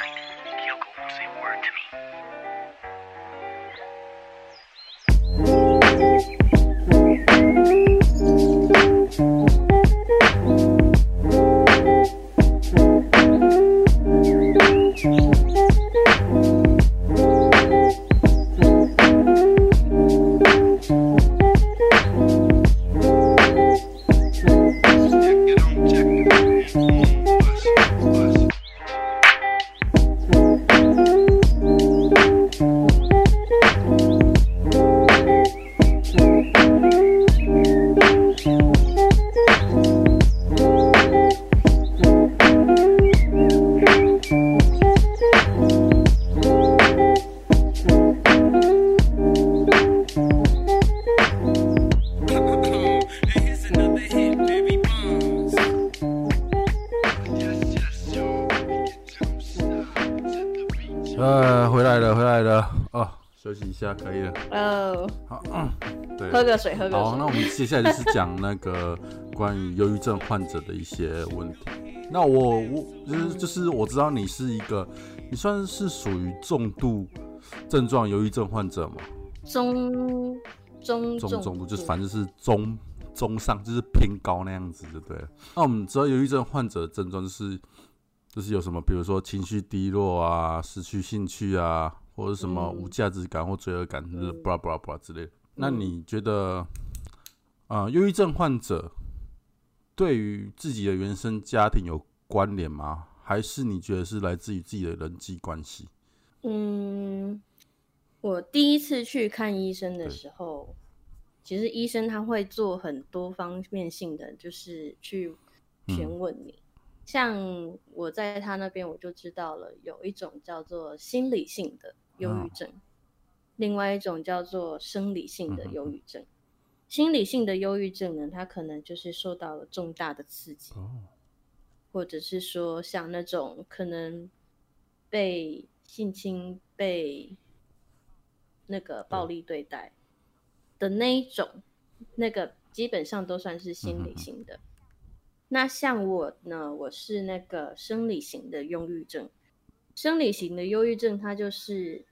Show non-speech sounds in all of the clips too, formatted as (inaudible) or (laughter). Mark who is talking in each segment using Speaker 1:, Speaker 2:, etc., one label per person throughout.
Speaker 1: Kyoko won't say a word to me. 可以了
Speaker 2: 哦，oh,
Speaker 1: 好，嗯，(coughs) 对，
Speaker 2: 喝个水，喝个水。
Speaker 1: 好，那我们接下来就是讲那个关于忧郁症患者的一些问题。那我我就是就是我知道你是一个，你算是属于重度症状忧郁症患者吗？
Speaker 2: 中中
Speaker 1: 中中度，就是反正是中中上，就是偏高那样子就对了。那我们知道忧郁症患者的症状就是就是有什么，比如说情绪低落啊，失去兴趣啊。或者什么无价值感或罪恶感，就是巴拉布拉布拉之类的。那你觉得，啊，忧郁症患者对于自己的原生家庭有关联吗？还是你觉得是来自于自己的人际关系？
Speaker 2: 嗯，我第一次去看医生的时候，其实医生他会做很多方面性的，就是去询问你。嗯像我在他那边，我就知道了有一种叫做心理性的忧郁症，哦、另外一种叫做生理性的忧郁症。嗯、心理性的忧郁症呢，它可能就是受到了重大的刺激，哦、或者是说像那种可能被性侵、被那个暴力对待的那一种，嗯、那个基本上都算是心理性的。嗯那像我呢，我是那个生理型的忧郁症。生理型的忧郁症，它就是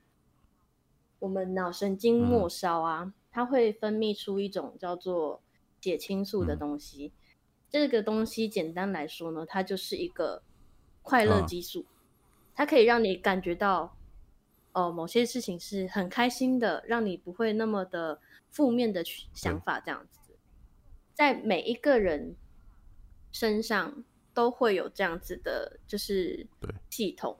Speaker 2: 我们脑神经末梢啊，嗯、它会分泌出一种叫做血清素的东西。嗯、这个东西简单来说呢，它就是一个快乐激素，啊、它可以让你感觉到哦，某些事情是很开心的，让你不会那么的负面的想法这样子。在每一个人。身上都会有这样子的，就是系统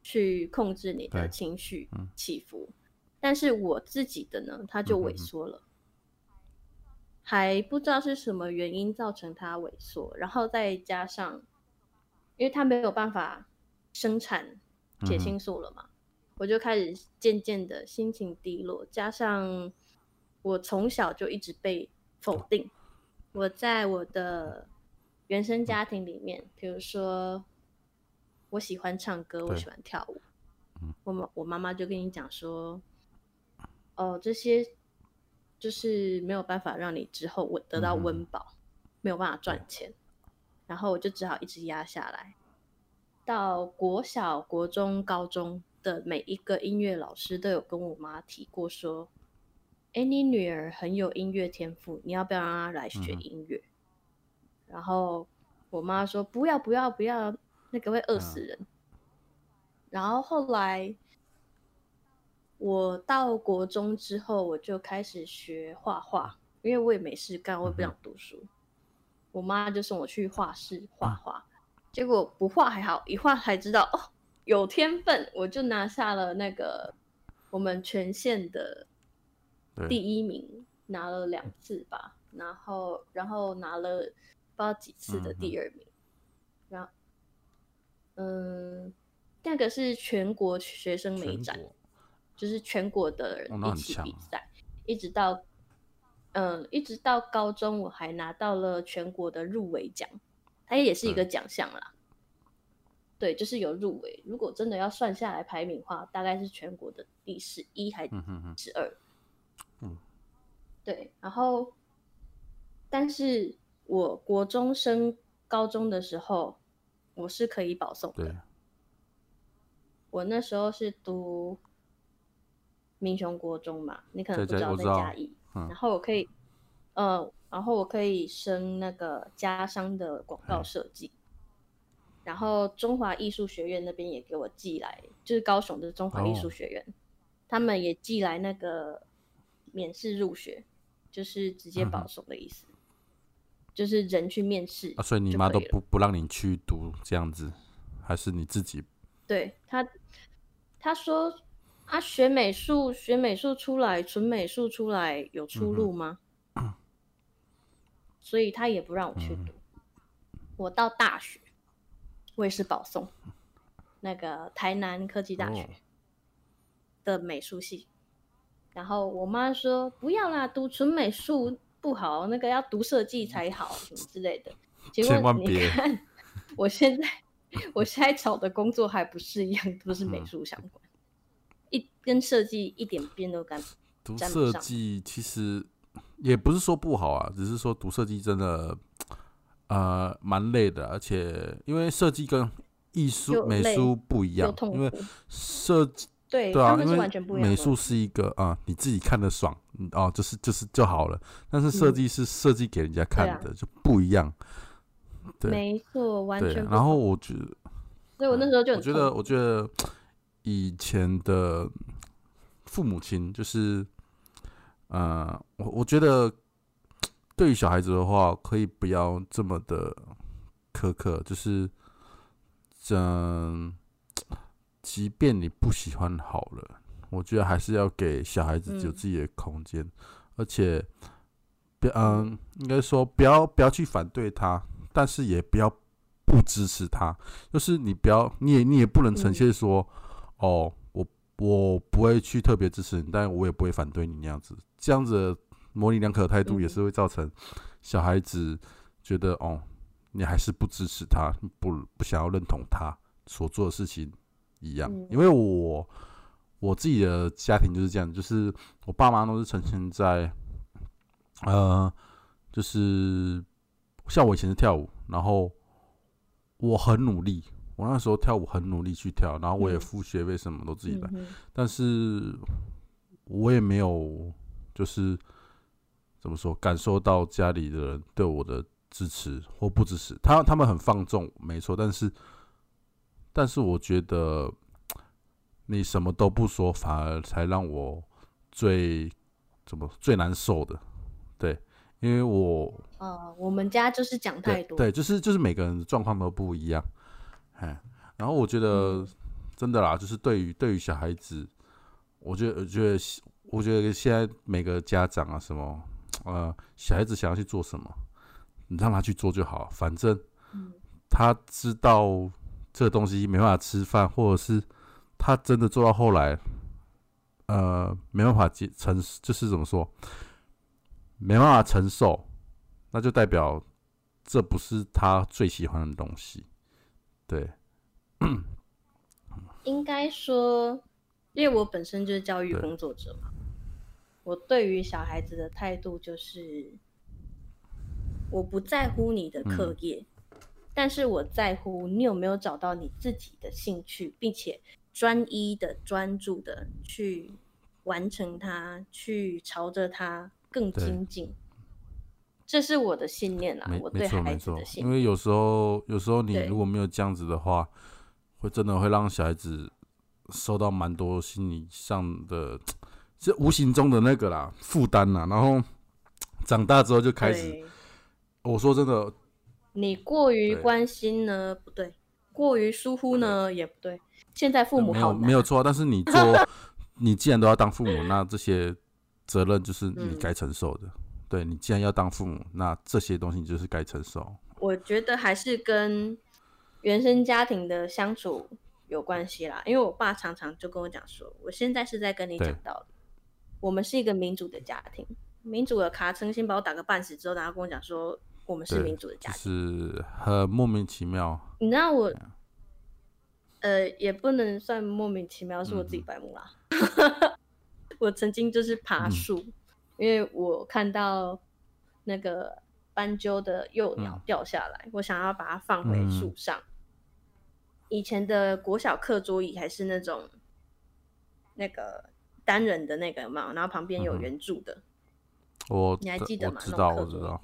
Speaker 2: 去控制你的情绪起伏。嗯、但是我自己的呢，它就萎缩了，嗯、还不知道是什么原因造成它萎缩。然后再加上，因为它没有办法生产血清素了嘛，嗯、我就开始渐渐的心情低落。加上我从小就一直被否定，哦、我在我的。原生家庭里面，比如说我喜欢唱歌，我喜欢跳舞，我妈我妈妈就跟你讲说，哦，这些就是没有办法让你之后得到温饱，没有办法赚钱，然后我就只好一直压下来。到国小、国中、高中的每一个音乐老师都有跟我妈提过说，哎，你女儿很有音乐天赋，你要不要让她来学音乐？然后我妈说不要不要不要，那个会饿死人。嗯、然后后来我到国中之后，我就开始学画画，因为我也没事干，我也不想读书。我妈就送我去画室画画，嗯、结果不画还好，一画才知道哦，有天分，我就拿下了那个我们全县的第一名，拿了两次吧，然后然后拿了。不知道几次的第二名，嗯、然后，嗯，那个是全国学生美展，国就是全国的人一起比赛，哦、一直到，嗯，一直到高中，我还拿到了全国的入围奖，它也是一个奖项啦。对，就是有入围。如果真的要算下来排名的话，大概是全国的第十一还是十二？嗯，对，然后，但是。我国中升高中的时候，我是可以保送的。我那时候是读民雄国中嘛，你可能不知道在嘉义，嗯，然后我可以，呃，然后我可以升那个家商的广告设计，嗯，然后中华艺术学院那边也给我寄来，就是高雄的中华艺术学院，哦，他们也寄来那个免试入学，就是直接保送的意思，嗯，就是人去面试，
Speaker 1: 啊，所以你妈都不不让你去读这样子，还是你自己？
Speaker 2: 对他，他说他学美术，学美术出来，纯美术出来有出路吗？嗯、(clears throat) 所以他也不让我去读。嗯、我到大学，我也是保送那个台南科技大学的美术系。哦、然后我妈说不要啦，读纯美术不好，那个要读设计才好，什么之类的。结果你看，(laughs) 我现在。(laughs) 我现在找的工作还不是一样，都是美术相关，嗯、一跟设计一点边都干。
Speaker 1: 读设计其实也不是说不好啊，只是说读设计真的呃蛮累的，而且因为设计跟艺术美术不一样，因为设计对对啊，因为美术是一个啊、呃、你自己看的爽哦，就是就是就好了，但是设计是设计给人家看的，嗯、就不一样。对
Speaker 2: 没错，完全。
Speaker 1: 然后我觉得，
Speaker 2: 所以我那时候就
Speaker 1: 我觉得，我觉得以前的父母亲就是，呃，我我觉得对于小孩子的话，可以不要这么的苛刻，就是，嗯，即便你不喜欢好了，我觉得还是要给小孩子有自己的空间，嗯、而且，嗯，应该说不要不要去反对他。但是也不要不支持他，就是你不要，你也你也不能呈现说，嗯、哦，我我不会去特别支持你，但我也不会反对你那样子，这样子模棱两可的态度也是会造成小孩子觉得哦，你还是不支持他，不不想要认同他所做的事情一样。因为我我自己的家庭就是这样，就是我爸妈都是呈现在，呃，就是。像我以前是跳舞，然后我很努力，我那时候跳舞很努力去跳，然后我也付学费，什么都自己来，嗯、但是我也没有就是怎么说感受到家里的人对我的支持或不支持，他他们很放纵，没错，但是但是我觉得你什么都不说，反而才让我最怎么最难受的，对。因为我，
Speaker 2: 呃，我们家就是讲太多，
Speaker 1: 对，对，就是就是每个人的状况都不一样，哎，然后我觉得真的啦，就是对于对于小孩子，我觉得我觉得我觉得现在每个家长啊，什么呃，小孩子想要去做什么，你让他去做就好，反正他知道这东西没办法吃饭，或者是他真的做到后来，呃，没办法承，就是怎么说？没办法承受，那就代表这不是他最喜欢的东西。对，(clears throat)
Speaker 2: 应该说，因为我本身就是教育工作者嘛，对我对于小孩子的态度就是，我不在乎你的课业，嗯、但是我在乎你有没有找到你自己的兴趣，并且专一的、专注的去完成它，去朝着它。更精进，对这是我的信念啊！没我对孩子的信念。
Speaker 1: 因为有时候，有时候你如果没有这样子的话，对会真的会让小孩子受到蛮多心理上的，是无形中的那个啦负担啦。然后长大之后就开始，我说真的，
Speaker 2: 你过于关心呢对不对，过于疏忽呢也不对。现在父母好
Speaker 1: 没有错，但是你做，(laughs) 你既然都要当父母，那这些。责任就是你该承受的，嗯、对，你既然要当父母，那这些东西你就是该承受。
Speaker 2: 我觉得还是跟原生家庭的相处有关系啦，因为我爸常常就跟我讲说，我现在是在跟你讲道理，我们是一个民主的家庭，民主的卡曾先把我打个半死之后，然后跟我讲说，我们是民主的家庭，
Speaker 1: 是很莫名其妙。
Speaker 2: 你知道我，呃，也不能算莫名其妙，是我自己白目啦。嗯 (laughs) 我曾经就是爬树，嗯、因为我看到那个斑鸠的幼鸟掉下来，嗯、我想要把它放回树上。嗯、以前的国小课桌椅还是那种那个单人的那个嘛，然后旁边有圆柱的。嗯、
Speaker 1: 我
Speaker 2: 你还记得吗？
Speaker 1: 我知道，我知道。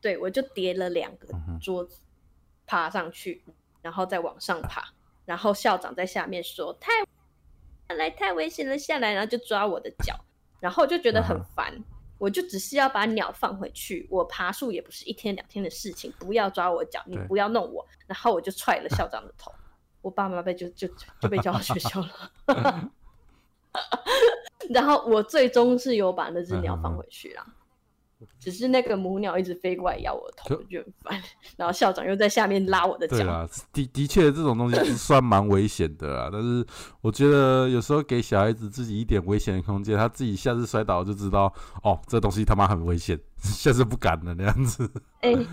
Speaker 2: 对，我就叠了两个桌子，爬上去，然后再往上爬，然后校长在下面说：“太看来，太危险了，下来！”然后就抓我的脚，然后就觉得很烦。嗯、我就只是要把鸟放回去，我爬树也不是一天两天的事情，不要抓我脚，你不要弄我。然后我就踹了校长的头，我爸妈被就就就被叫到学校了。(laughs) (laughs) 然后我最终是有把那只鸟放回去了。只是那个母鸟一直飞过来咬我的头，就很烦。(laughs) 然后校长又在下面拉我的脚。对啦，
Speaker 1: 的的确这种东西是算蛮危险的啊。(laughs) 但是我觉得有时候给小孩子自己一点危险的空间，他自己下次摔倒就知道，哦，这东西他妈很危险，(laughs) 下次不敢了那样子。哎、
Speaker 2: 欸，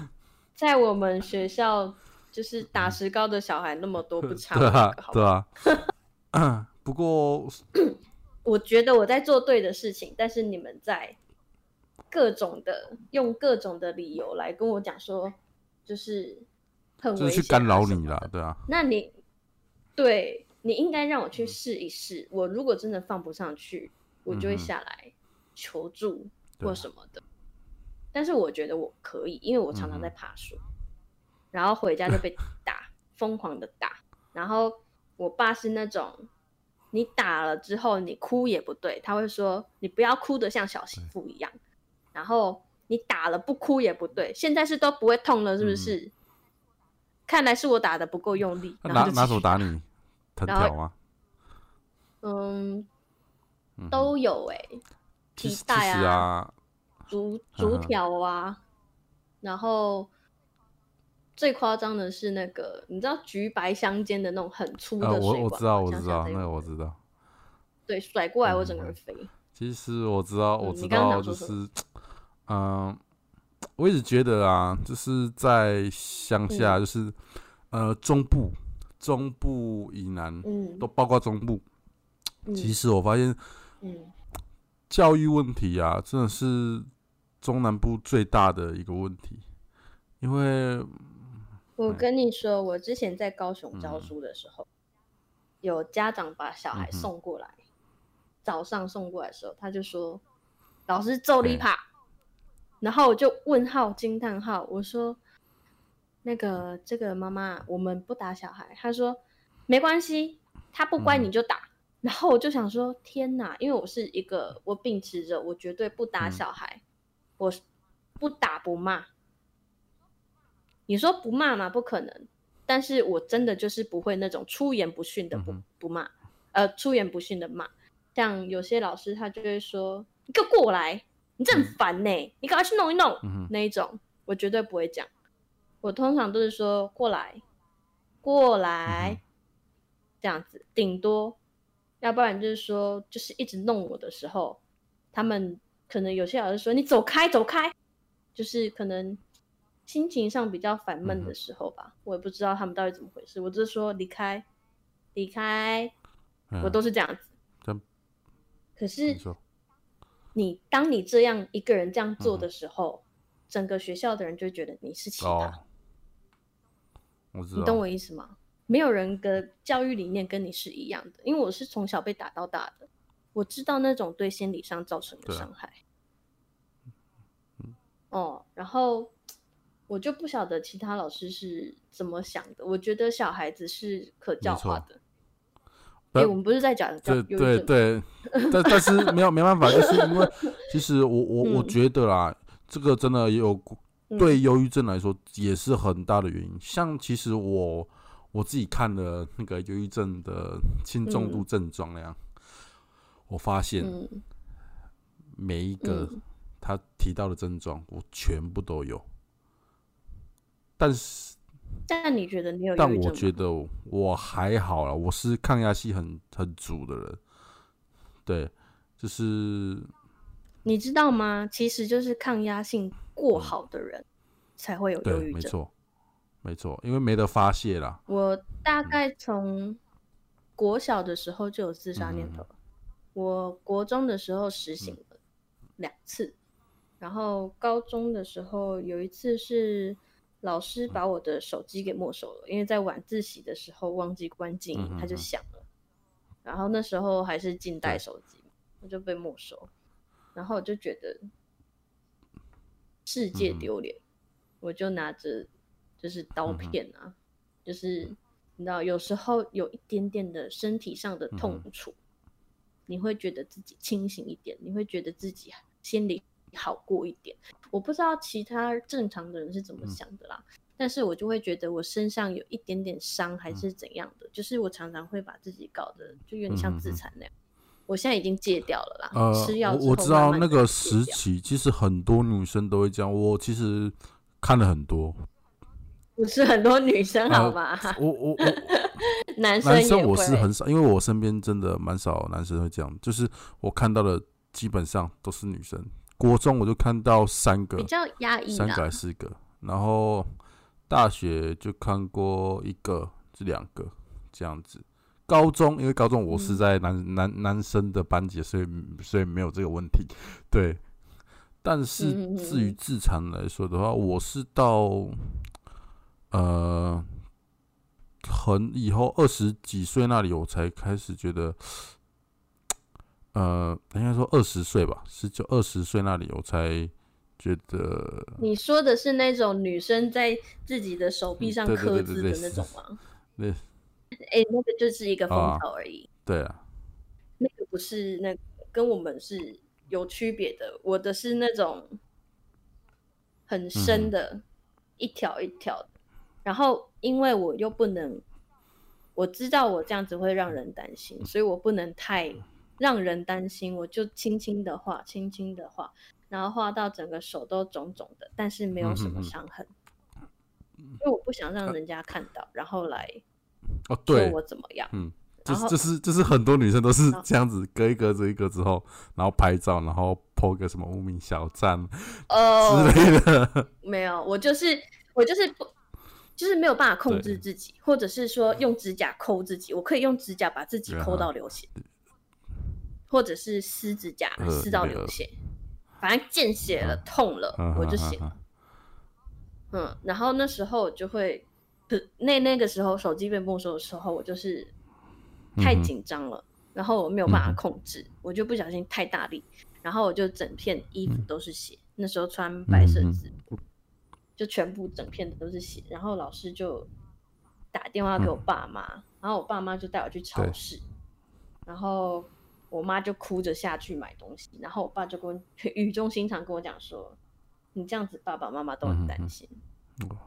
Speaker 2: 在我们学校就是打石膏的小孩那么多，不差。
Speaker 1: 对啊，对啊。不过，(coughs)
Speaker 2: 我觉得我在做对的事情，但是你们在。各种的用各种的理由来跟我讲说，就是很
Speaker 1: 就是去干扰你了，对啊。
Speaker 2: 那你对你应该让我去试一试。嗯、我如果真的放不上去，我就会下来求助或什么的。嗯、但是我觉得我可以，因为我常常在爬树，嗯、然后回家就被 (laughs) 打，疯狂的打。然后我爸是那种，你打了之后你哭也不对，他会说你不要哭得像小媳妇一样。然后你打了不哭也不对，现在是都不会痛了，是不是？嗯、看来是我打的不够用力。
Speaker 1: 拿拿手打你，藤条吗？
Speaker 2: 嗯，都有哎、欸，皮带啊，啊竹竹条啊，然后最夸张的是那个，你知道橘白相间的那种很粗的水管、呃、我我知道，我知道，那个我知道。对，甩过来我整个人飞。嗯、
Speaker 1: 其实我知道，我知道，就是。嗯、呃，我一直觉得啊，就是在乡下，就是、嗯、呃中部、中部以南，嗯，都包括中部。嗯、其实我发现，嗯，教育问题啊，真的是中南部最大的一个问题。因为，
Speaker 2: 我跟你说，我之前在高雄教书的时候，嗯、有家长把小孩送过来，嗯、早上送过来的时候，他就说：“老师揍你怕。”然后我就问号惊叹号，我说：“那个这个妈妈，我们不打小孩。”她说：“没关系，他不乖你就打。嗯”然后我就想说：“天哪！”因为我是一个我秉持着我绝对不打小孩，嗯、我不打不骂。你说不骂吗？不可能。但是我真的就是不会那种出言不逊的不、嗯、不骂，呃，出言不逊的骂。像有些老师他就会说：“你给我过来。”你这很烦呢、你赶快去弄一弄、嗯、那一种，我绝对不会讲。我通常都是说过来，过来，嗯、这样子，顶多，要不然就是说，就是一直弄我的时候，他们可能有些老师说你走开，走开，就是可能心情上比较烦闷的时候吧，嗯、我也不知道他们到底怎么回事，我就是说离开，离开，嗯、我都是这样子。嗯、可是。你当你这样一个人这样做的时候，嗯、整个学校的人就觉得你是奇葩。哦、你懂我意思吗？没有人的教育理念跟你是一样的，因为我是从小被打到大的，我知道那种对心理上造成的伤害。嗯、哦，然后我就不晓得其他老师是怎么想的。我觉得小孩子是可教化的。哎、欸，我们不是在讲
Speaker 1: 对对对，但但是没有没办法，就是因为 (laughs) 其实我我我觉得啦，嗯、这个真的有对忧郁症来说也是很大的原因。嗯、像其实我我自己看了那个忧郁症的轻重度症状那样，嗯、我发现每一个他提到的症状，我全部都有，但是。
Speaker 2: 但你觉得你有？
Speaker 1: 但我觉得我还好啦，我是抗压性很很足的人。对，就是
Speaker 2: 你知道吗？其实就是抗压性过好的人才会有忧郁症。对，没错，
Speaker 1: 没错，因为没得发泄啦。
Speaker 2: 我大概从国小的时候就有自杀念头，嗯、我国中的时候实行了两次，嗯、然后高中的时候有一次是。老师把我的手机给没收了，因为在晚自习的时候忘记关静音，它就响了。然后那时候还是静态手机，我就被没收。然后我就觉得世界丢脸，我就拿着就是刀片啊，就是你知道，有时候有一点点的身体上的痛楚，你会觉得自己清醒一点，你会觉得自己心里。好过一点，我不知道其他正常的人是怎么想的啦，嗯、但是我就会觉得我身上有一点点伤还是怎样的，嗯、就是我常常会把自己搞得就有点像自残那样。嗯、我现在已经戒掉了啦，呃、吃药
Speaker 1: 我知道那个时期，其实很多女生都会这样。我其实看了很多，
Speaker 2: 不是很多女生好吗？
Speaker 1: 呃、我我我 (laughs)
Speaker 2: 男生
Speaker 1: 男生我是很少，因为我身边真的蛮少男生会这样，就是我看到的基本上都是女生。国中我就看到三个，
Speaker 2: 比较压抑，
Speaker 1: 三个还是四个，然后大学就看过一个，这两个这样子。高中因为高中我是在男、嗯、男男生的班级，所以所以没有这个问题。对，但是至于自残来说的话，嗯、我是到呃很以后二十几岁那里，我才开始觉得。呃，应该说二十岁吧，十九二十岁那里，我才觉得。
Speaker 2: 你说的是那种女生在自己的手臂上刻字的那种吗？
Speaker 1: 对。
Speaker 2: 哎、欸，那个就是一个风潮而已。
Speaker 1: 啊对啊。
Speaker 2: 那个不是那个，跟我们是有区别的。我的是那种很深的，嗯、一条一条的。然后，因为我又不能，我知道我这样子会让人担心，所以我不能太。让人担心，我就轻轻的画，轻轻的画，然后画到整个手都肿肿的，但是没有什么伤痕，因为我不想让人家看到，啊、然后来哦，对我怎么样？嗯，
Speaker 1: 就是后就是就是很多女生都是这样子，隔一隔着一割之后，然后拍照，然后 po 个什么无名小站哦之类的。(laughs)
Speaker 2: 没有，我就是我就是不就是没有办法控制自己，或者是说用指甲抠自己，我可以用指甲把自己抠到流血。或者是撕指甲撕到流血，反正见血了痛了我就写。嗯，然后那时候我就会，那那个时候手机被没收的时候，我就是太紧张了，然后我没有办法控制，我就不小心太大力，然后我就整片衣服都是血。那时候穿白色字，就全部整片的都是血。然后老师就打电话给我爸妈，然后我爸妈就带我去超市，然后。我妈就哭着下去买东西，然后我爸就跟我 (laughs) 语重心长跟我讲说：“你这样子，爸爸妈妈都很担心。嗯嗯”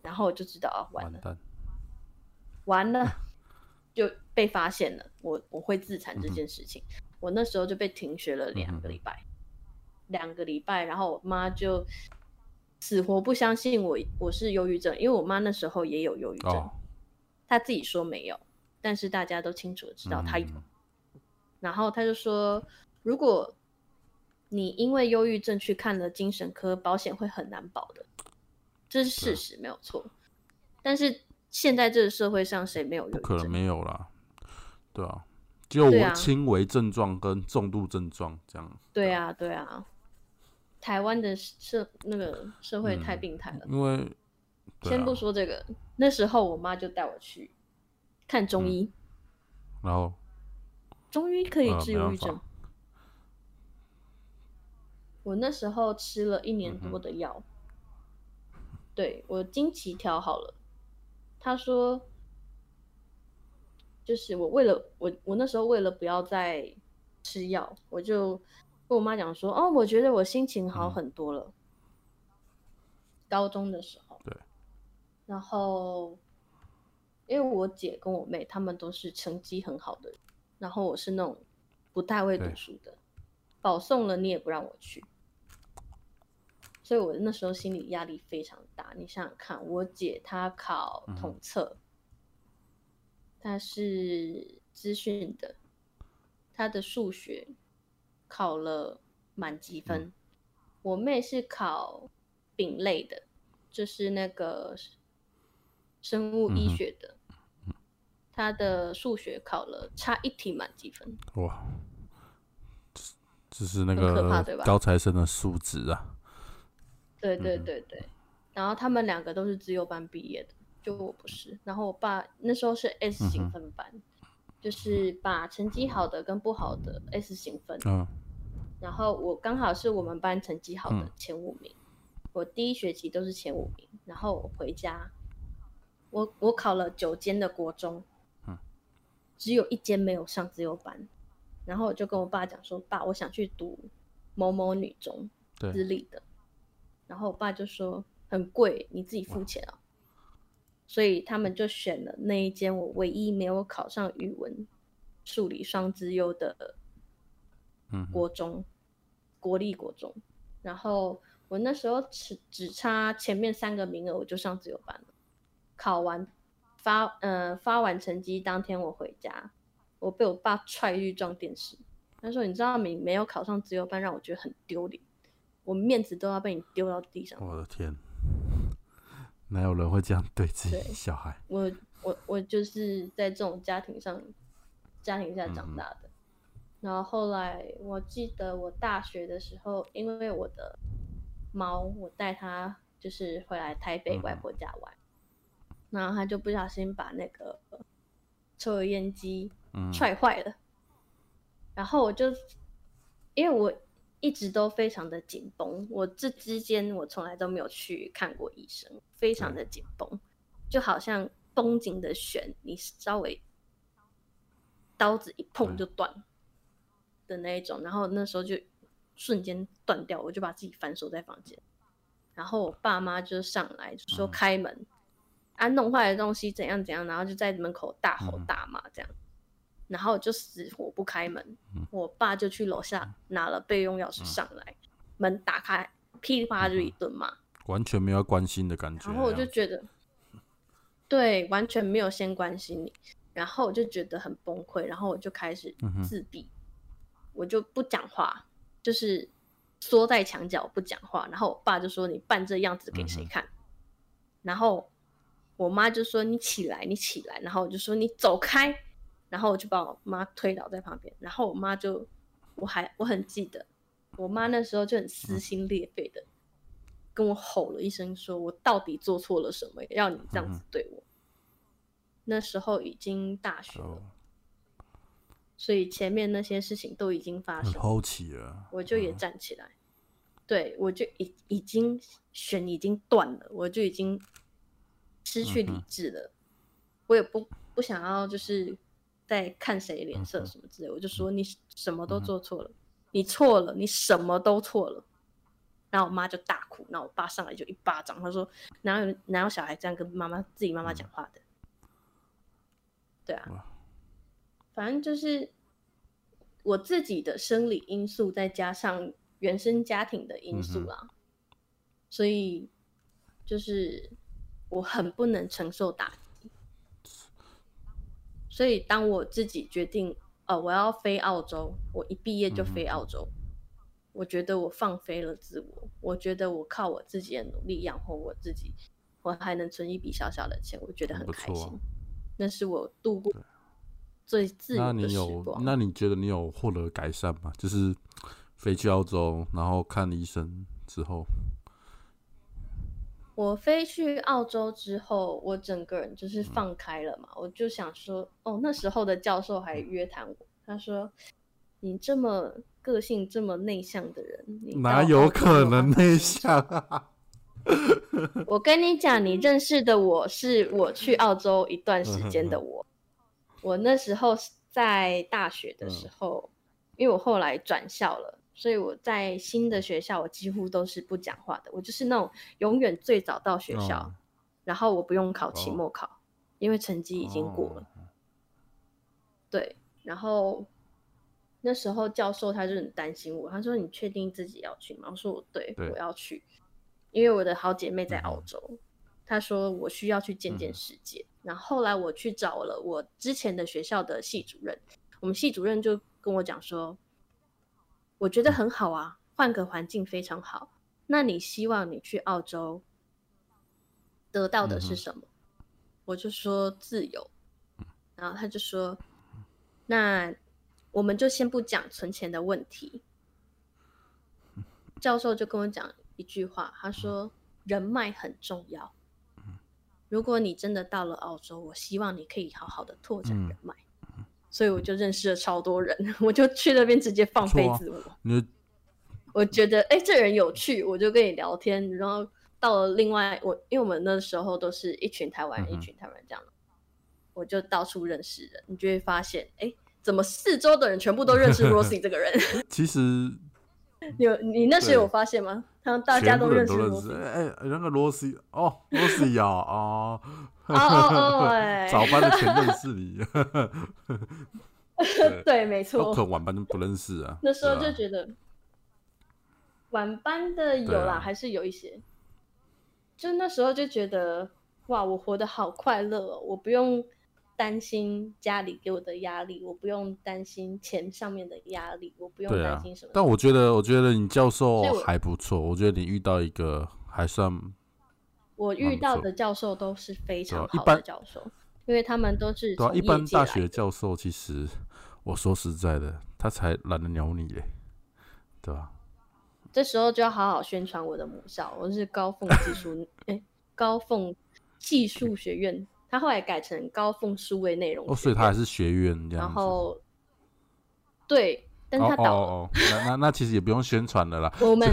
Speaker 2: 然后我就知道啊，完了，完了，就被发现了。我我会自残这件事情，嗯、我那时候就被停学了两个礼拜，两、个礼拜。然后我妈就死活不相信我我是忧郁症，因为我妈那时候也有忧郁症，哦、她自己说没有，但是大家都清楚的知道她有。嗯然后他就说，如果你因为忧郁症去看了精神科，保险会很难保的，这是事实，没有错。但是现在这个社会上，谁没有忧郁症？不可能没有啦，
Speaker 1: 对啊，只有我轻微症状跟重度症状这样。
Speaker 2: 对啊，对啊，台湾的社那个社会太病态了。
Speaker 1: 因为
Speaker 2: 先不说这个，那时候我妈就带我去看中医，
Speaker 1: 然后。
Speaker 2: 中医可以治忧郁症。我那时候吃了一年多的药，嗯、对，我经期调好了。他说，就是我为了我，我那时候为了不要再吃药，我就跟我妈讲说：“哦，我觉得我心情好很多了。嗯”高中的时候，对。然后，因为我姐跟我妹她们都是成绩很好的人。然后我是那种不太会读书的，保送了你也不让我去，所以我那时候心理压力非常大。你想想看，我姐她考统测，嗯、她是资讯的，她的数学考了满级分。嗯、我妹是考丙类的，就是那个生物医学的。嗯他的数学考了差一题满积分，哇，
Speaker 1: 这是那个高材生的素质啊！
Speaker 2: 对对对对，然后他们两个都是自优班毕业的，就我不是。然后我爸那时候是 S 型分班，嗯、就是把成绩好的跟不好的 S 型分。嗯。然后我刚好是我们班成绩好的前五名，嗯、我第一学期都是前五名。然后我回家，我我考了九间的国中，嗯、只有一间没有上自由班。然后我就跟我爸讲说：“爸，我想去读某某女中，私立的。”然后我爸就说。很贵，你自己付钱啊。所以他们就选了那一间我唯一没有考上语文、数理双资优的国中，嗯、国立国中。然后我那时候只只差前面三个名额，我就上自由班了。考完发呃发完成绩当天我回家，我被我爸踹去撞电视。他说：“你知道你没有考上自由班，让我觉得很丢脸，我面子都要被你丢到地上。”
Speaker 1: 我的天！哪有人会这样对自己小孩？
Speaker 2: 我我我就是在这种家庭上家庭下长大的。嗯、然后后来我记得我大学的时候，因为我的猫，我带它就是回来台北外婆家玩，嗯、然后他就不小心把那个抽油烟机踹坏了。嗯、然后我就因为我。一直都非常的紧绷，我这之间我从来都没有去看过医生，非常的紧绷，就好像绷紧的弦，你稍微刀子一碰就断的那一种，然后那时候就瞬间断掉，我就把自己反锁在房间，然后我爸妈就上来就说开门，啊弄坏的东西怎样怎样，然后就在门口大吼大骂这样。然后就死活不开门，嗯、我爸就去楼下拿了备用钥匙上来，嗯、门打开，噼里啪啦就一顿骂，
Speaker 1: 完全没有关心的感觉。
Speaker 2: 然后我就觉得，对，完全没有先关心你，然后我就觉得很崩溃，然后我就开始自闭，嗯、我就不讲话，就是缩在墙角不讲话。然后我爸就说：“你扮这样子给谁看？”嗯、然后我妈就说：“你起来，你起来。”然后我就说：“你走开。”然后我就把我妈推倒在旁边，然后我妈就，我还我很记得，我妈那时候就很撕心裂肺的跟我吼了一声，说我到底做错了什么，要你这样子对我。嗯、那时候已经大学了，哦、所以前面那些事情都已经发生，
Speaker 1: 好奇啊，
Speaker 2: 我就也站起来，嗯、对我就已已经弦已经断了，我就已经失去理智了，嗯、我也不不想要就是。在看谁脸色什么之类，嗯、我就说你什么都做错了，嗯、你错了，你什么都错了。然后我妈就大哭，然后我爸上来就一巴掌，他说哪有哪有小孩这样跟妈妈自己妈妈讲话的？嗯、对啊，反正就是我自己的生理因素，再加上原生家庭的因素啦，嗯、所以就是我很不能承受打击。所以，当我自己决定，呃，我要飞澳洲，我一毕业就飞澳洲，嗯、我觉得我放飞了自我，我觉得我靠我自己的努力养活我自己，我还能存一笔小小的钱，我觉得很开心。那是我度过最自由的时光。
Speaker 1: 那你有？那你觉得你有获得改善吗？就是飞去澳洲，然后看医生之后。
Speaker 2: 我飞去澳洲之后，我整个人就是放开了嘛。嗯、我就想说，哦，那时候的教授还约谈我，他说：“你这么个性这么内向的人，你
Speaker 1: 哪有可能内向啊？” (laughs)
Speaker 2: 我跟你讲，你认识的我是我去澳洲一段时间的我。我那时候在大学的时候，嗯、因为我后来转校了。所以我在新的学校，我几乎都是不讲话的。我就是那种永远最早到学校，哦、然后我不用考期末考，哦、因为成绩已经过了。哦、对，然后那时候教授他就很担心我，他说：“你确定自己要去吗？”我说：“我对，对我要去，因为我的好姐妹在澳洲。嗯”他说：“我需要去见见世界。嗯”然后后来我去找了我之前的学校的系主任，我们系主任就跟我讲说。我觉得很好啊，换个环境非常好。那你希望你去澳洲得到的是什么？嗯、我就说自由。然后他就说：“那我们就先不讲存钱的问题。”教授就跟我讲一句话，他说：“人脉很重要。如果你真的到了澳洲，我希望你可以好好的拓展人脉。嗯、所以我就认识了超多人，(laughs) 我就去那边直接放飞自我。
Speaker 1: 你
Speaker 2: 我觉得哎、欸，这人有趣，我就跟你聊天。然后到了另外我，因为我们那时候都是一群台湾人，嗯、一群台湾人这样，我就到处认识人。你就会发现，哎、欸，怎么四周的人全部都认识 Rosie 这个人？(laughs) (laughs)
Speaker 1: 其实。
Speaker 2: 有你那时有发现吗？他们大家都认识罗西。
Speaker 1: 哎、欸，那个罗西哦，罗西呀，哦，
Speaker 2: 哦哦哦，
Speaker 1: 早班的前认识你。(laughs)
Speaker 2: 对，没错。
Speaker 1: 可能晚班都不认识啊。
Speaker 2: 那时候就觉得，晚班的有啦，啊、还是有一些。就那时候就觉得，哇，我活得好快乐哦，我不用。担心家里给我的压力，我不用担心钱上面的压力，我不用担心什么、啊。
Speaker 1: 但我觉得，我觉得你教授还不错。我，我觉得你遇到一个还算，
Speaker 2: 我遇到的教授都是非常好的教授，因为他们都是
Speaker 1: 对、啊、一般大学教授。其实我说实在的，他才懒得鸟你嘞，对吧、啊？
Speaker 2: 这时候就要好好宣传我的母校，我是高凤技术，哎、欸，高凤技术学院。他后来改成高凤数位内容，
Speaker 1: 哦，所以他还是学院这样。
Speaker 2: 然后，对，但他倒了。哦哦哦、
Speaker 1: 那那那其实也不用宣传了啦。
Speaker 2: 我们，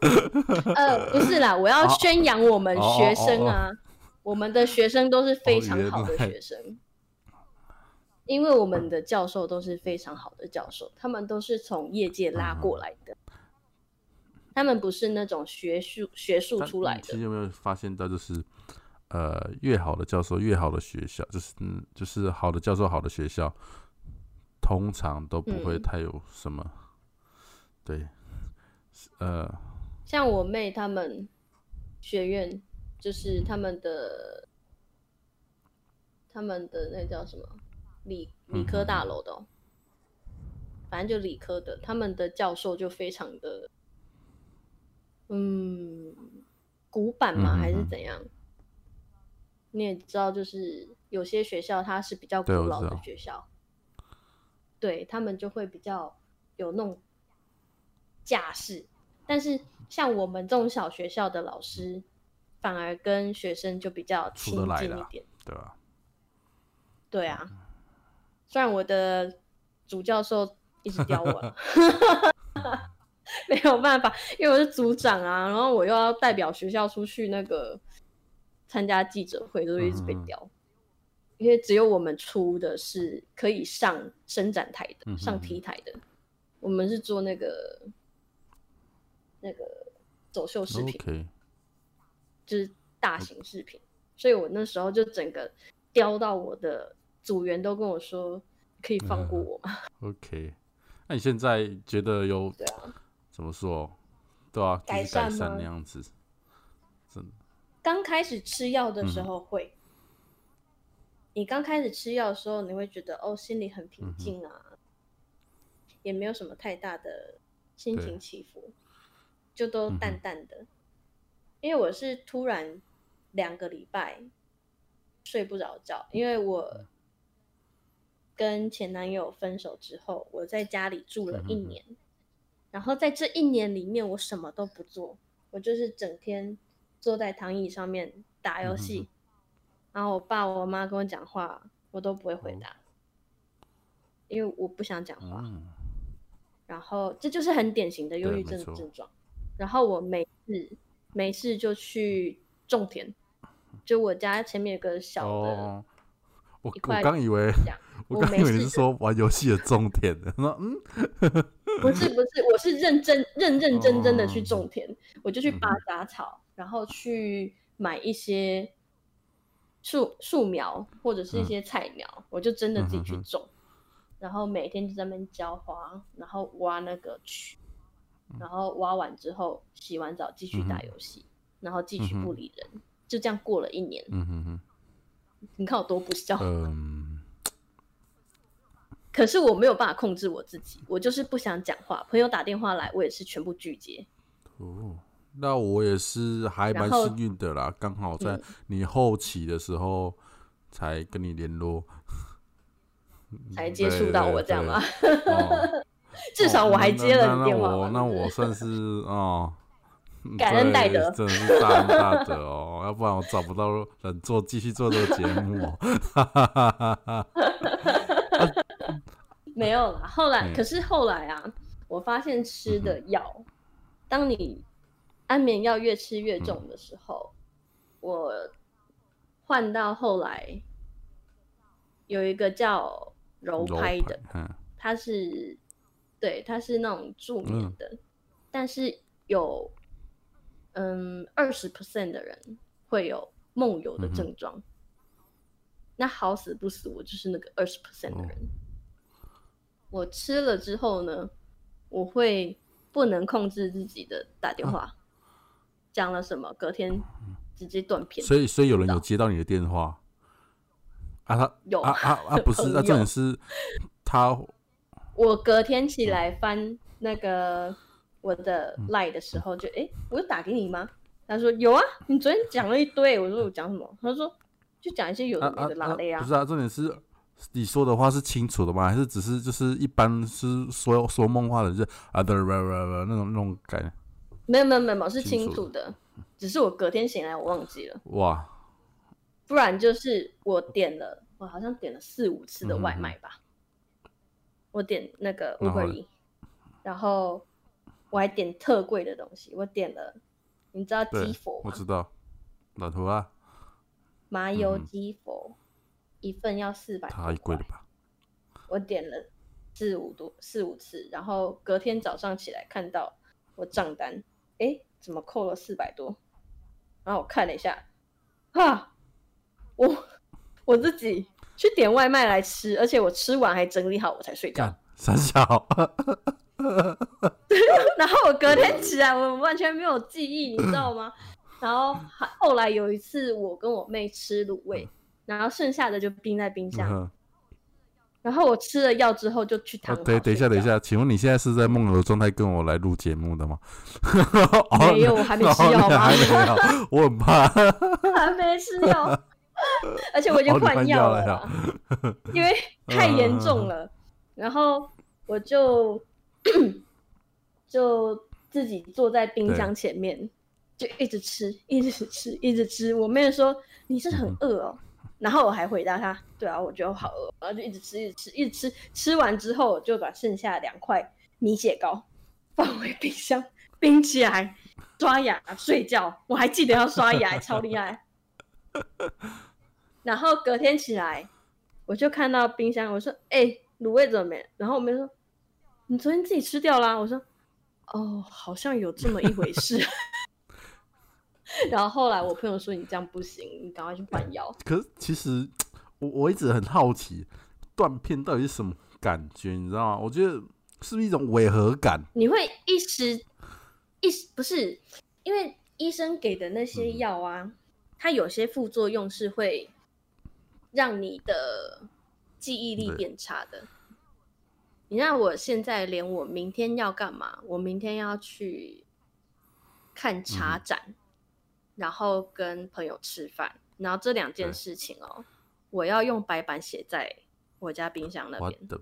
Speaker 2: (laughs) 呃，(laughs) 不是啦，我要宣扬我们学生啊，我们的学生都是非常好的学生，哦、因为我们的教授都是非常好的教授，他们都是从业界拉过来的，嗯、他们不是那种学术学术出来的。
Speaker 1: 其实有没有发现到就是？呃，越好的教授，越好的学校，就是嗯，就是好的教授，好的学校，通常都不会太有什么，嗯、对，呃，
Speaker 2: 像我妹他们学院，就是他们的，他们的那叫什么理理科大楼的、反正就理科的，他们的教授就非常的，嗯，古板嘛，还是怎样？嗯你也知道，就是有些学校它是比较古老的学校，对，对他们就会比较有那种架势。但是像我们这种小学校的老师，反而跟学生就比较亲近一点，
Speaker 1: 对吧？
Speaker 2: 对啊，虽然我的主教授一直刁我，(laughs) 没有办法，因为我是组长啊，然后我又要代表学校出去那个。参加记者会都一直被刁，嗯、因为只有我们出的是可以上伸展台的、嗯、上 T 台的，我们是做那个那个走秀视频，Okay. 就是大型视频，所以我那时候就整个叼到我的组员都跟我说，可以放过我吗、
Speaker 1: 嗯、？OK，那你现在觉得有对啊？怎么说？对啊，改善吗？那样子，真的。
Speaker 2: 刚开始吃药的时候会，嗯、你刚开始吃药的时候，你会觉得哦，心里很平静啊，嗯、也没有什么太大的心情起伏，对就都淡淡的。嗯、因为我是突然两个礼拜睡不着觉，因为我跟前男友分手之后，我在家里住了一年，嗯、然后在这一年里面，我什么都不做，我就是整天。坐在躺椅上面打游戏，然后我爸我妈跟我讲话，我都不会回答，哦、因为我不想讲话。嗯、然后这就是很典型的忧郁症症状。然后我没事没事就去种田，就我家前面有个小的、哦，我我
Speaker 1: 刚以为我刚以为你是说玩游戏的种田的，嗯，
Speaker 2: 不是不是，我是认真认认真真的去种田，哦、我就去拔杂草。嗯然后去买一些树树苗或者是一些菜苗，嗯、我就真的自己去种，然后每天就在那边浇花，然后挖那个渠，然后挖完之后洗完澡继续打游戏，嗯、然后继续不理人，嗯、就这样过了一年。嗯、哼哼你看我多不孝。嗯、(laughs) 可是我没有办法控制我自己，我就是不想讲话。朋友打电话来，我也是全部拒接。哦。
Speaker 1: 那我也是还蛮幸运的啦，刚好在你后期的时候才跟你联络，
Speaker 2: 才接触到我这样吗？(laughs) 至少我还接了你电话。
Speaker 1: 那我算是 (laughs) 哦，(laughs)
Speaker 2: 感恩戴德，
Speaker 1: 真的是大恩大德哦，要不然我找不到人做继续做这个节目哦。
Speaker 2: 没有啦，后来可是后来啊，我发现吃的药，嗯、当你安眠药越吃越重的时候，嗯、我换到后来有一个叫柔拍的，拍它是对，它是那种助眠的，嗯、但是有嗯二十 percent 的人会有梦游的症状，嗯、那好死不死，我就是那个二十 percent 的人。哦我吃了之后呢，我会不能控制自己的打电话，讲、啊、了什么，隔天直接断片。
Speaker 1: 所以，所以有人有接到你的电话啊？他
Speaker 2: 有
Speaker 1: 啊啊啊！不是，(laughs) 那重点是他。
Speaker 2: 我隔天起来翻那个我的 line 的时候就，哎，我有打给你吗？他说有啊，你昨天讲了一堆。我说我讲什么？他说就讲一些有的没的拉类啊。
Speaker 1: 不是啊，重点是。你说的话是清楚的吗？还是只是就是一般是说说梦话的，就是啊对对对那种那种感觉？
Speaker 2: 没有没有没有，是清楚的，只是我隔天醒来我忘记了。哇！不然就是我点了，我好像点了四五次的外卖吧。我点那个 Uber Eats，然后我还点特贵的东西，我点了，你知道鸡佛吗？
Speaker 1: 我知道，老头啊，
Speaker 2: 麻油鸡佛。嗯一份要四百，
Speaker 1: 太贵了吧？
Speaker 2: 我点了四五多四五次，然后隔天早上起来看到我账单，哎，怎么扣了四百多？然后我看了一下，哈，我我自己去点外卖来吃，而且我吃完还整理好我才睡觉。
Speaker 1: 三小，(laughs)
Speaker 2: 然后我隔天起来，我完全没有记忆，你知道吗？(laughs) 然后还后来有一次，我跟我妹吃卤味。然后剩下的就冰在冰箱。嗯、然后我吃了药之后就去躺。对、
Speaker 1: 啊，等一下，等一下，请问你现在是在梦游状态跟我来录节目的吗？
Speaker 2: 没有，我还没吃药吗？
Speaker 1: 还没有，我很怕。(laughs)
Speaker 2: 还没吃药，(laughs) 而且我已经换药了，了因为太严重了。嗯、然后我就就自己坐在冰箱前面，就一直吃，一直吃，一直吃。我妹说：“你是很饿哦。嗯”然后我还回答她，对啊，我觉得我好饿，然后就一直吃，一直吃，一直吃。吃完之后，我就把剩下两块米血糕放回冰箱，冰起来，刷牙睡觉。我还记得要刷牙，超厉害。(laughs) 然后隔天起来，我就看到冰箱，我说：“哎、欸，卤味怎么没？”然后我妹说：“你昨天自己吃掉啦。”我说：“哦，好像有这么一回事。(laughs) ”然后后来我朋友说，你这样不行，你赶快去换药。
Speaker 1: 可是其实我我一直很好奇，断片到底是什么感觉，你知道吗？我觉得是不是一种违和感？
Speaker 2: 你会一时一时不是，因为医生给的那些药啊，嗯、它有些副作用是会让你的记忆力变差的。你让我现在连我明天要干嘛？我明天要去看茶展。嗯然后跟朋友吃饭，然后这两件事情哦，我要用白板写在我家冰箱那边。的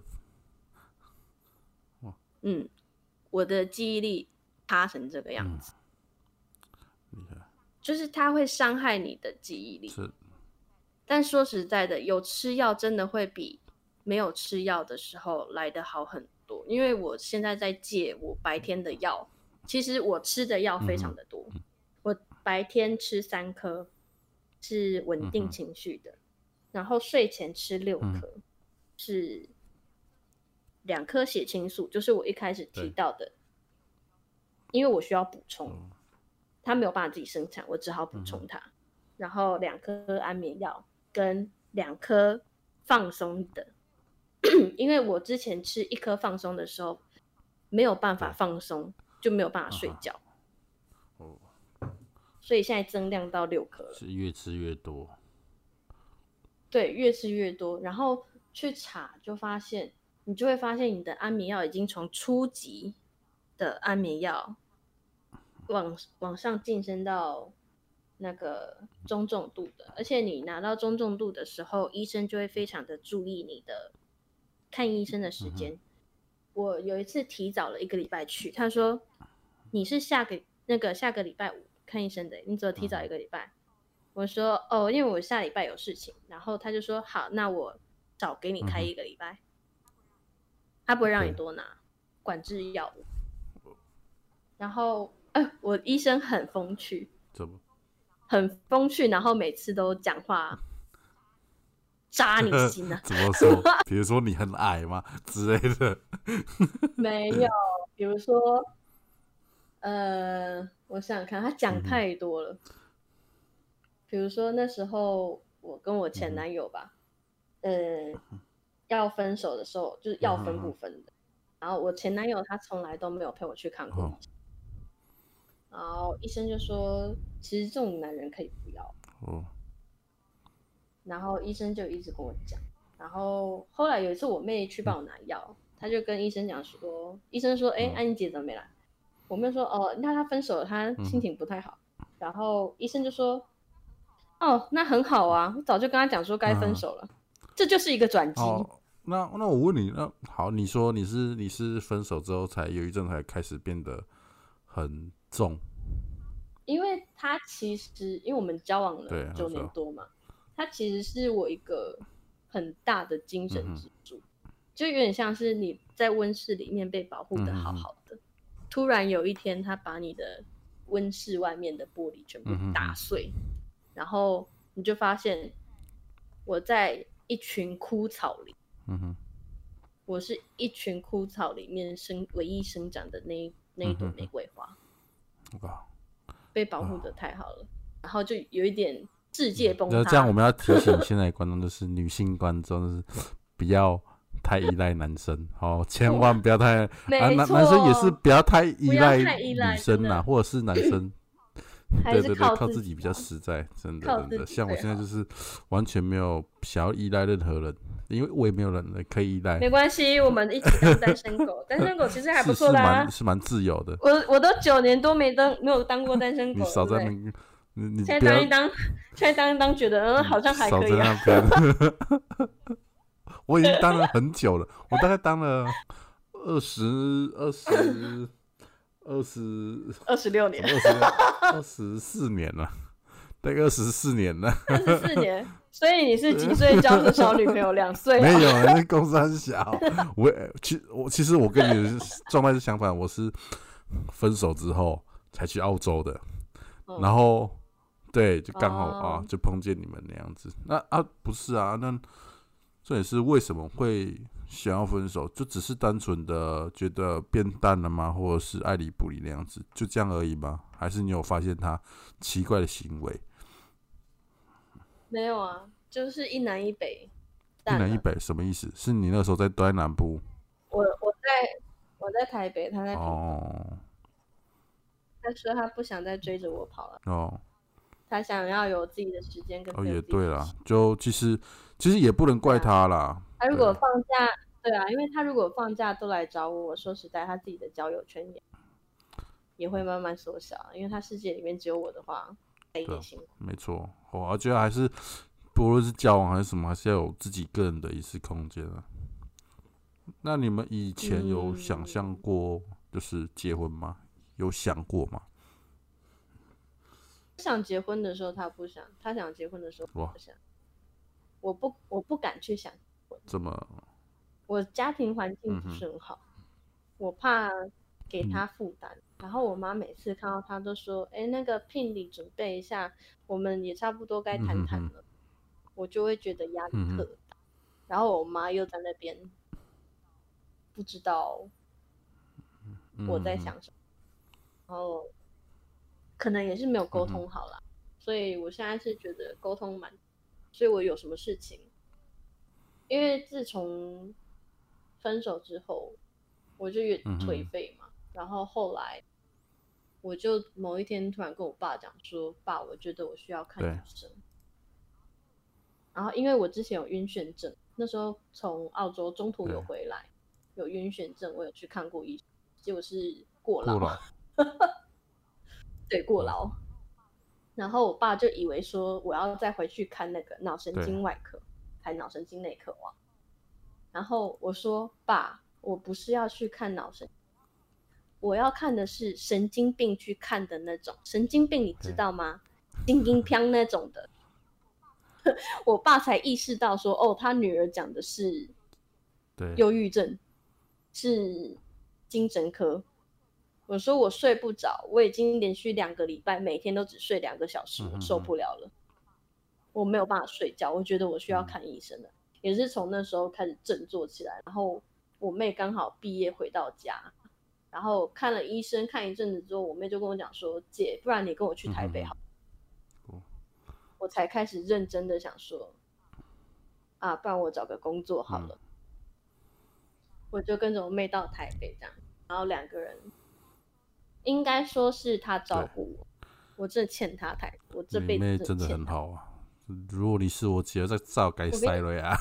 Speaker 2: 嗯，我的记忆力差成这个样子，嗯、就是它会伤害你的记忆力。是但说实在的，有吃药真的会比没有吃药的时候来的好很多。因为我现在在戒我白天的药，其实我吃的药非常的多。嗯白天吃三颗是稳定情绪的，嗯、然后睡前吃六颗、嗯、是两颗血清素，就是我一开始提到的，因为我需要补充，嗯、它没有办法自己生产，我只好补充它。嗯、然后两颗安眠药跟两颗放松的，(clears throat) 因为我之前吃一颗放松的时候没有办法放松，就没有办法睡觉。所以现在增量到六颗了，
Speaker 1: 是越吃越多。
Speaker 2: 对，越吃越多，然后去查就发现，你就会发现你的安眠药已经从初级的安眠药往往上晋升到那个中重度的，而且你拿到中重度的时候，医生就会非常的注意你的看医生的时间。嗯、我有一次提早了一个礼拜去，他说你是下个。那个下个礼拜五看医生的，你只有提早一个礼拜。嗯”我说：“哦，因为我下礼拜有事情。”然后他就说：“好，那我早给你开一个礼拜。嗯”他不会让你多拿管制药物。然后，哎，我医生很风趣，
Speaker 1: 怎么？
Speaker 2: 很风趣，然后每次都讲话扎你心啊？(laughs)
Speaker 1: 怎么说？比如说你很矮吗之类的？(laughs)
Speaker 2: 没有，比如说，呃，我想想看，他讲太多了。嗯、比如说那时候我跟我前男友吧，嗯、呃，要分手的时候就是要分不分的。嗯、然后我前男友他从来都没有陪我去看过。嗯然后医生就说，其实这种男人可以不要。哦。然后医生就一直跟我讲，然后后来有一次我妹去帮我拿药，她、就跟医生讲说，医生说，哎、嗯，安妮姐怎么没来？我妹说，哦，那她分手了，她心情不太好。嗯、然后医生就说，哦，那很好啊，我早就跟她讲说该分手了，嗯、这就是一个转机。
Speaker 1: 那那我问你，那好，你说你是你是分手之后才忧郁症才开始变得很。重，
Speaker 2: 因为他其实，因为我们交往了九年多嘛，他其实是我一个很大的精神支柱，嗯、就有点像是你在温室里面被保护的好好的，嗯、突然有一天他把你的温室外面的玻璃全部打碎，嗯、然后你就发现我在一群枯草里，嗯、哼。我是一群枯草里面生唯一生长的那那一朵玫瑰花。被保护的太好了，哦、然后就有一点世界崩塌。那
Speaker 1: 这样我们要 (laughs) 提醒现在观众，就是女性观众，就是不要太依赖男生，哦，千万不要太啊，男男生也是不要太依赖女生呐，或者是男生，对对对，靠自己比较实在，真的真的。像我现在就是完全没有想要依赖任何人。因为我也没有人可以依赖，
Speaker 2: 没关系，我们一起当单身狗。单身狗其实还不错的啊，
Speaker 1: 是蛮自由的。
Speaker 2: 我我都九年多没当没有当过单身狗，
Speaker 1: 你少在那，你你
Speaker 2: 现在当一当，现在当一当，觉得嗯好像还可以。少在那边，(laughs)
Speaker 1: 我已经当了很久了，我大概当了二十二十二十
Speaker 2: 二十六年，(laughs)
Speaker 1: 二十四年了，(laughs) 大概二十四年了，
Speaker 2: 二十四年。(laughs) 所以你是几岁交的小女朋友？两岁？
Speaker 1: 没有，那公司很小。我其我其实我跟你的状态是相反，我是分手之后才去澳洲的，嗯、然后对，就刚好、嗯、啊，就碰见你们那样子。那啊，不是啊，那这也是为什么会想要分手？就只是单纯的觉得变淡了吗？或者是爱理不理那样子？就这样而已吗？还是你有发现他奇怪的行为？
Speaker 2: 没有啊，就是一南一北。
Speaker 1: 一南一北什么意思？是你那时候在都在南部？
Speaker 2: 我我在我在台北，他在哦。他说他不想再追着我跑了。哦。他想要有自己的时间跟。哦，也对啦，
Speaker 1: 就其实其实也不能怪他啦。
Speaker 2: 他如果放假，对，啊，因为他如果放假都来找我，我说实在，他自己的交友圈也也会慢慢缩小，因为他世界里面只有我的话。对，
Speaker 1: 没错，我觉得还是不论是交往还是什么，还是要有自己个人的隐私空间啊。那你们以前有想象过就是结婚吗？嗯、有想过吗？
Speaker 2: 想结婚的时候他不想，他想结婚的时候我不想。我不，我不敢去想。
Speaker 1: 这么？
Speaker 2: 我家庭环境不是很好，嗯、我怕给他负担。嗯然后我妈每次看到他都说：“哎，那个聘礼准备一下，我们也差不多该谈谈了。嗯哼哼”我就会觉得压力特大。嗯、然后我妈又在那边不知道我在想什么，嗯、然后可能也是没有沟通好啦。嗯、所以我现在是觉得沟通蛮，所以我有什么事情，因为自从分手之后，我就越颓废嘛。嗯然后后来，我就某一天突然跟我爸讲说：“爸，我觉得我需要看医生。”然后因为我之前有晕眩症，那时候从澳洲中途有回来，有晕眩症，我有去看过医生，结果是过劳。过劳 (laughs) 对，过劳。然后我爸就以为说我要再回去看那个脑神经外科，还脑神经内科啊。然后我说：“爸，我不是要去看脑神。”我要看的是神经病去看的那种神经病，你知道吗？精英片那种的。(laughs) 我爸才意识到说，哦，他女儿讲的是对忧郁症，是精神科。我说我睡不着，我已经连续两个礼拜每天都只睡两个小时，我受不了了，我没有办法睡觉，我觉得我需要看医生了。也是从那时候开始振作起来，然后我妹刚好毕业回到家，然后看了医生看一阵子之后，我妹就跟我讲说：“姐，不然你跟我去台北好。”我才开始认真的想说：“啊，不然我找个工作好了。”我就跟着我妹到台北这样，然后两个人。应该说是她照顾我，我真的欠她太多，我这辈子真的，
Speaker 1: 真的很好啊。如果你是我姐，再照该塞了呀。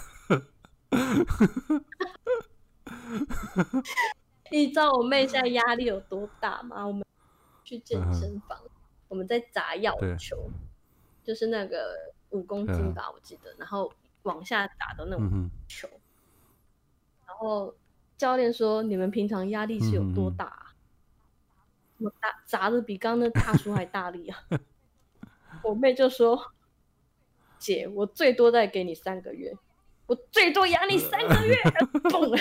Speaker 2: 你知道我妹现在压力有多大吗？我们去健身房，嗯、我们在砸药球，就是那个五公斤吧，我记得，然后往下打的那种球。嗯、然后教练说：“你们平常压力是有多大、啊？”嗯我打砸的比刚刚那大叔还大力啊！(laughs) 我妹就说：“姐，我最多再给你三个月，我最多养你三个月。(laughs) ”蹦！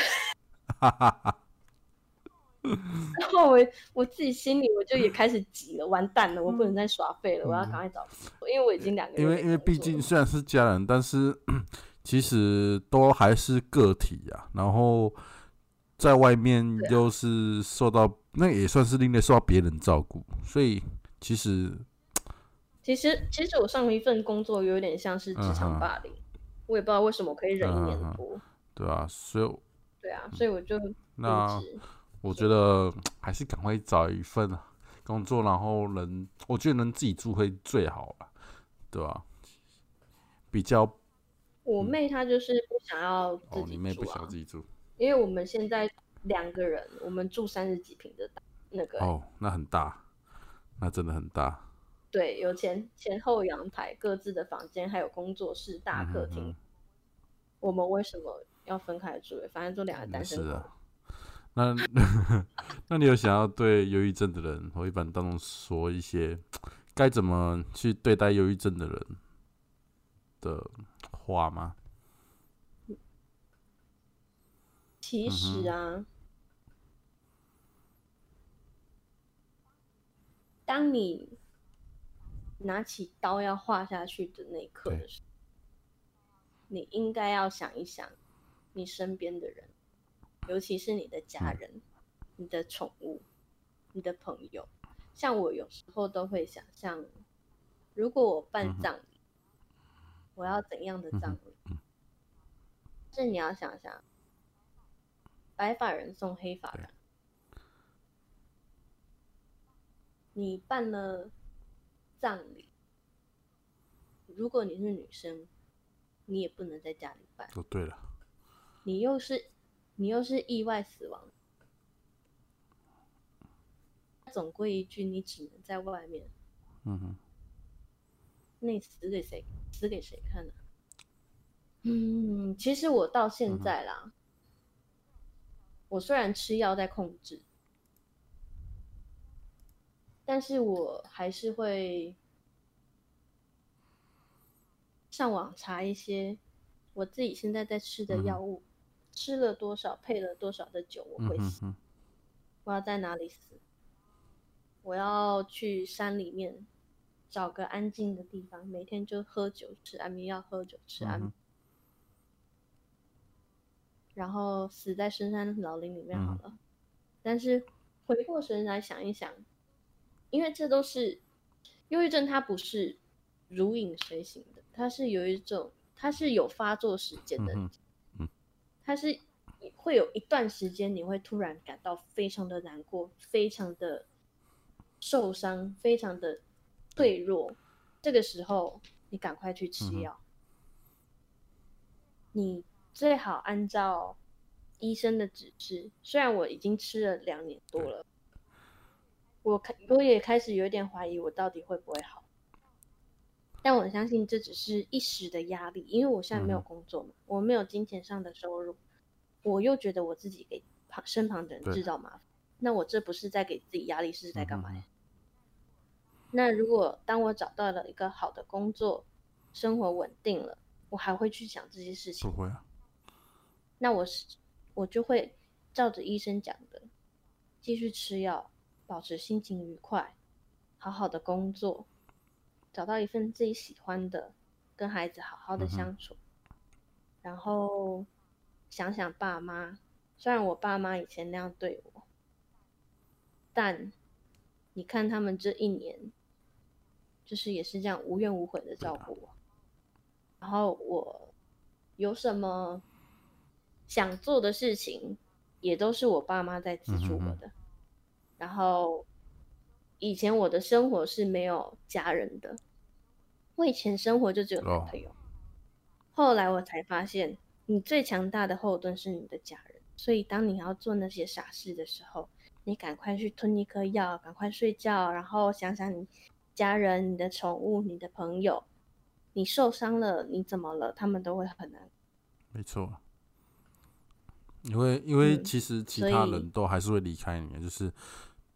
Speaker 2: 然后我我自己心里我就也开始急了，完蛋了，我不能再耍废了，我要赶快找，因为我已经两个月。
Speaker 1: 因为因为毕竟虽然是家人，但是其实都还是个体呀、啊。然后在外面又是受到。那也算是另类受到别人照顾，所以其实，
Speaker 2: 其实其实我上一份工作有点像是职场霸凌，嗯、我也不知道为什么可以忍一年多，
Speaker 1: 嗯、对啊，所以，
Speaker 2: 对啊，所以我就
Speaker 1: 那我觉得还是赶快找一份工作，然后能我觉得能自己住会最好吧，对吧、啊？比较，
Speaker 2: 我妹她就是不想要自己住、啊
Speaker 1: 哦、你妹不想自己住，
Speaker 2: 因为我们现在。两个人，我们住三十几平的大那个
Speaker 1: 哦，那很大，那真的很大。
Speaker 2: 对，有前前后阳台，各自的房间，还有工作室、大客厅。嗯嗯，我们为什么要分开住？反正就两个单身。是的。
Speaker 1: 那 (laughs) 那你有想要对忧郁症的人，或一般当中说一些该怎么去对待忧郁症的人的话吗？
Speaker 2: 其实啊。嗯当你拿起刀要划下去的那一刻的时候，你应该要想一想你身边的人，尤其是你的家人、你的宠物、你的朋友。像我有时候都会想象，如果我办葬礼，我要怎样的葬礼？这你要想想，白发人送黑发人。你办了葬礼，如果你是女生，你也不能在家里办。
Speaker 1: 哦，对了，
Speaker 2: 你又是你又是意外死亡，总归一句，你只能在外面。嗯哼，那你死给谁？死给谁看呢？嗯，其实我到现在啦，嗯、我虽然吃药在控制。但是我还是会上网查一些我自己现在在吃的药物，嗯、吃了多少，配了多少的酒，我会死。嗯、哼哼我要在哪里死？我要去山里面找个安静的地方，每天就喝酒吃安眠药，喝酒吃安眠，嗯、然后死在深山老林里面好了。嗯、但是回过神来想一想。因为这都是忧郁症，它不是如影随形的，它是有一种，它是有发作时间的，它是会有一段时间，你会突然感到非常的难过，非常的受伤，非常的脆弱，这个时候你赶快去吃药，你最好按照医生的指示，虽然我已经吃了两年多了。我开，我也开始有点怀疑，我到底会不会好？但我相信这只是一时的压力，因为我现在没有工作嘛，嗯、我没有金钱上的收入，我又觉得我自己给旁身旁的人制造麻烦，那我这不是在给自己压力，是在干嘛呀？
Speaker 1: 嗯
Speaker 2: 那如果当我找到了一个好的工作，生活稳定了，我还会去想这些事情？
Speaker 1: 不会啊。
Speaker 2: 那我是我就会照着医生讲的，继续吃药，保持心情愉快，好好的工作，找到一份自己喜欢的，跟孩子好好的相处，嗯、然后想想爸妈，虽然我爸妈以前那样对我，但你看他们这一年。就是也是这样无怨无悔的照顾我，然后我有什么想做的事情，也都是我爸妈在资助我的。然后以前我的生活是没有家人的，我以前生活就只有男朋友。后来我才发现，你最强大的后盾是你的家人。所以当你要做那些傻事的时候，你赶快去吞一颗药，赶快睡觉，然后想想你。家人、你的宠物、你的朋友，你受伤了，你怎么了？他们都会很难。
Speaker 1: 没错，因为因为其实其他人都还是会离开你，嗯、就是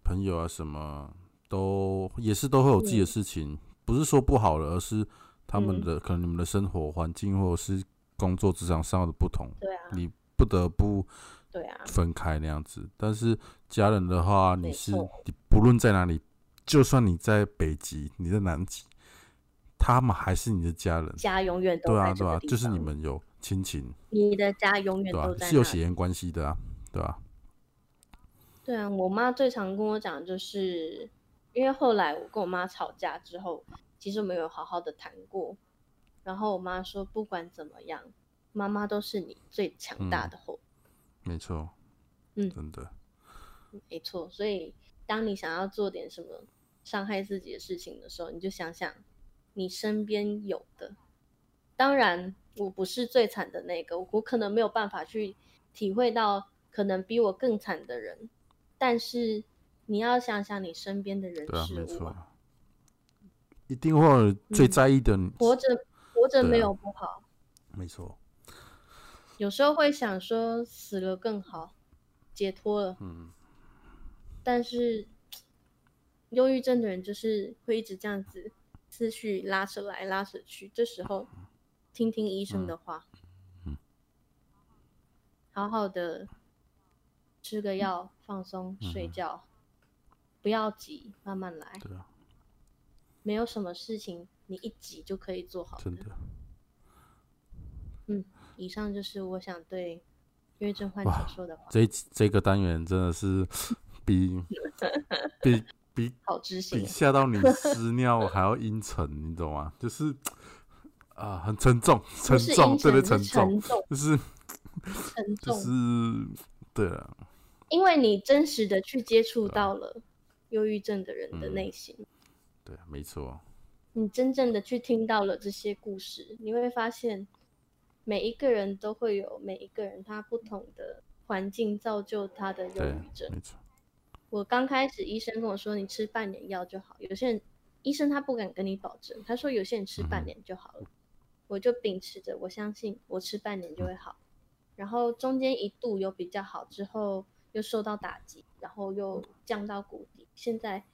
Speaker 1: 朋友啊，什么都也是都会有自己的事情，嗯、不是说不好了，而是他们的、嗯、可能你们的生活环境或者是工作职场上的不同，
Speaker 2: 对啊，
Speaker 1: 你不得不
Speaker 2: 对啊
Speaker 1: 分开那样子。但是家人的话，你是你不论在哪里。就算你在北极，你在南极，他们还是你的家人。
Speaker 2: 家永远都在。对啊，对啊，
Speaker 1: 就是你们有亲情。
Speaker 2: 你的家永远都在。
Speaker 1: 是有血缘关系的啊，对吧？
Speaker 2: 对啊，我妈最常跟我讲，就是因为后来我跟我妈吵架之后，其实没有好好的谈过。然后我妈说，不管怎么样，妈妈都是你最强大的后。
Speaker 1: 嗯，没错。嗯，真的。
Speaker 2: 没错，所以当你想要做点什么。伤害自己的事情的时候，你就想想你身边有的。当然，我不是最惨的那个，我可能没有办法去体会到可能比我更惨的人。但是你要想想你身边的人事物，啊，
Speaker 1: 一定会有最在意的。
Speaker 2: 嗯、活着，活着没有不好。
Speaker 1: 没错。
Speaker 2: 有时候会想说死了更好，解脱了。嗯。但是。忧郁症的人就是会一直这样子，思绪拉扯来拉扯去。这时候，听听医生的话，嗯嗯、好好的吃个药，放松，睡觉，嗯、不要急，慢慢来。啊、没有什么事情你一急就可以做好的。真的。嗯，以上就是我想对忧郁症患者说的话。
Speaker 1: 这这个单元真的是 (laughs) 比比。比
Speaker 2: 好知性，
Speaker 1: 比吓到你屎尿还要阴沉，你懂吗？就是啊、呃，很沉重，沉重，特别沉重，就是
Speaker 2: 沉重，
Speaker 1: 就是对啊。
Speaker 2: 因为你真实的去接触到了忧郁症的人的内心，
Speaker 1: 嗯、对，没错。
Speaker 2: 你真正的去听到了这些故事，你会发现每一个人都会有每一个人他不同的环境造就他的忧郁症，没错。我刚开始，医生跟我说，你吃半年药就好。有些人，医生他不敢跟你保证，他说有些人吃半年就好了。嗯、我就秉持着，我相信我吃半年就会好。嗯、然后中间一度有比较好，之后又受到打击，然后又降到谷底。现在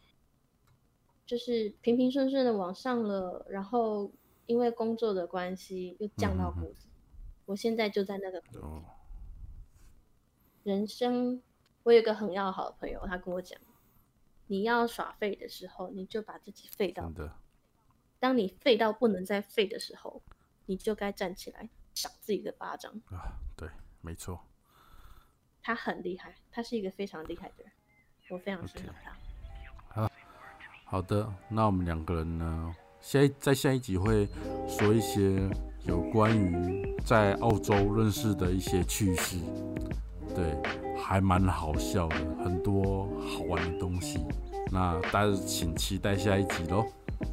Speaker 2: 就是平平顺顺的往上了，然后因为工作的关系又降到谷底。嗯、我现在就在那个谷底。哦、人生。我有一个很要好的朋友，他跟我讲：“你要耍废的时候，你就把自己废到。当你废到不能再废的时候，你就该站起来赏自己的巴掌。”
Speaker 1: 啊，对，没错。
Speaker 2: 他很厉害，他是一个非常厉害的人，我非常欣赏他。
Speaker 1: 好，好的，那我们两个人呢，下一在下一集会说一些有关于在澳洲认识的一些趣事。对，还蛮好笑的，很多好玩的东西。那大家请期待下一集喽，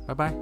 Speaker 1: 拜拜。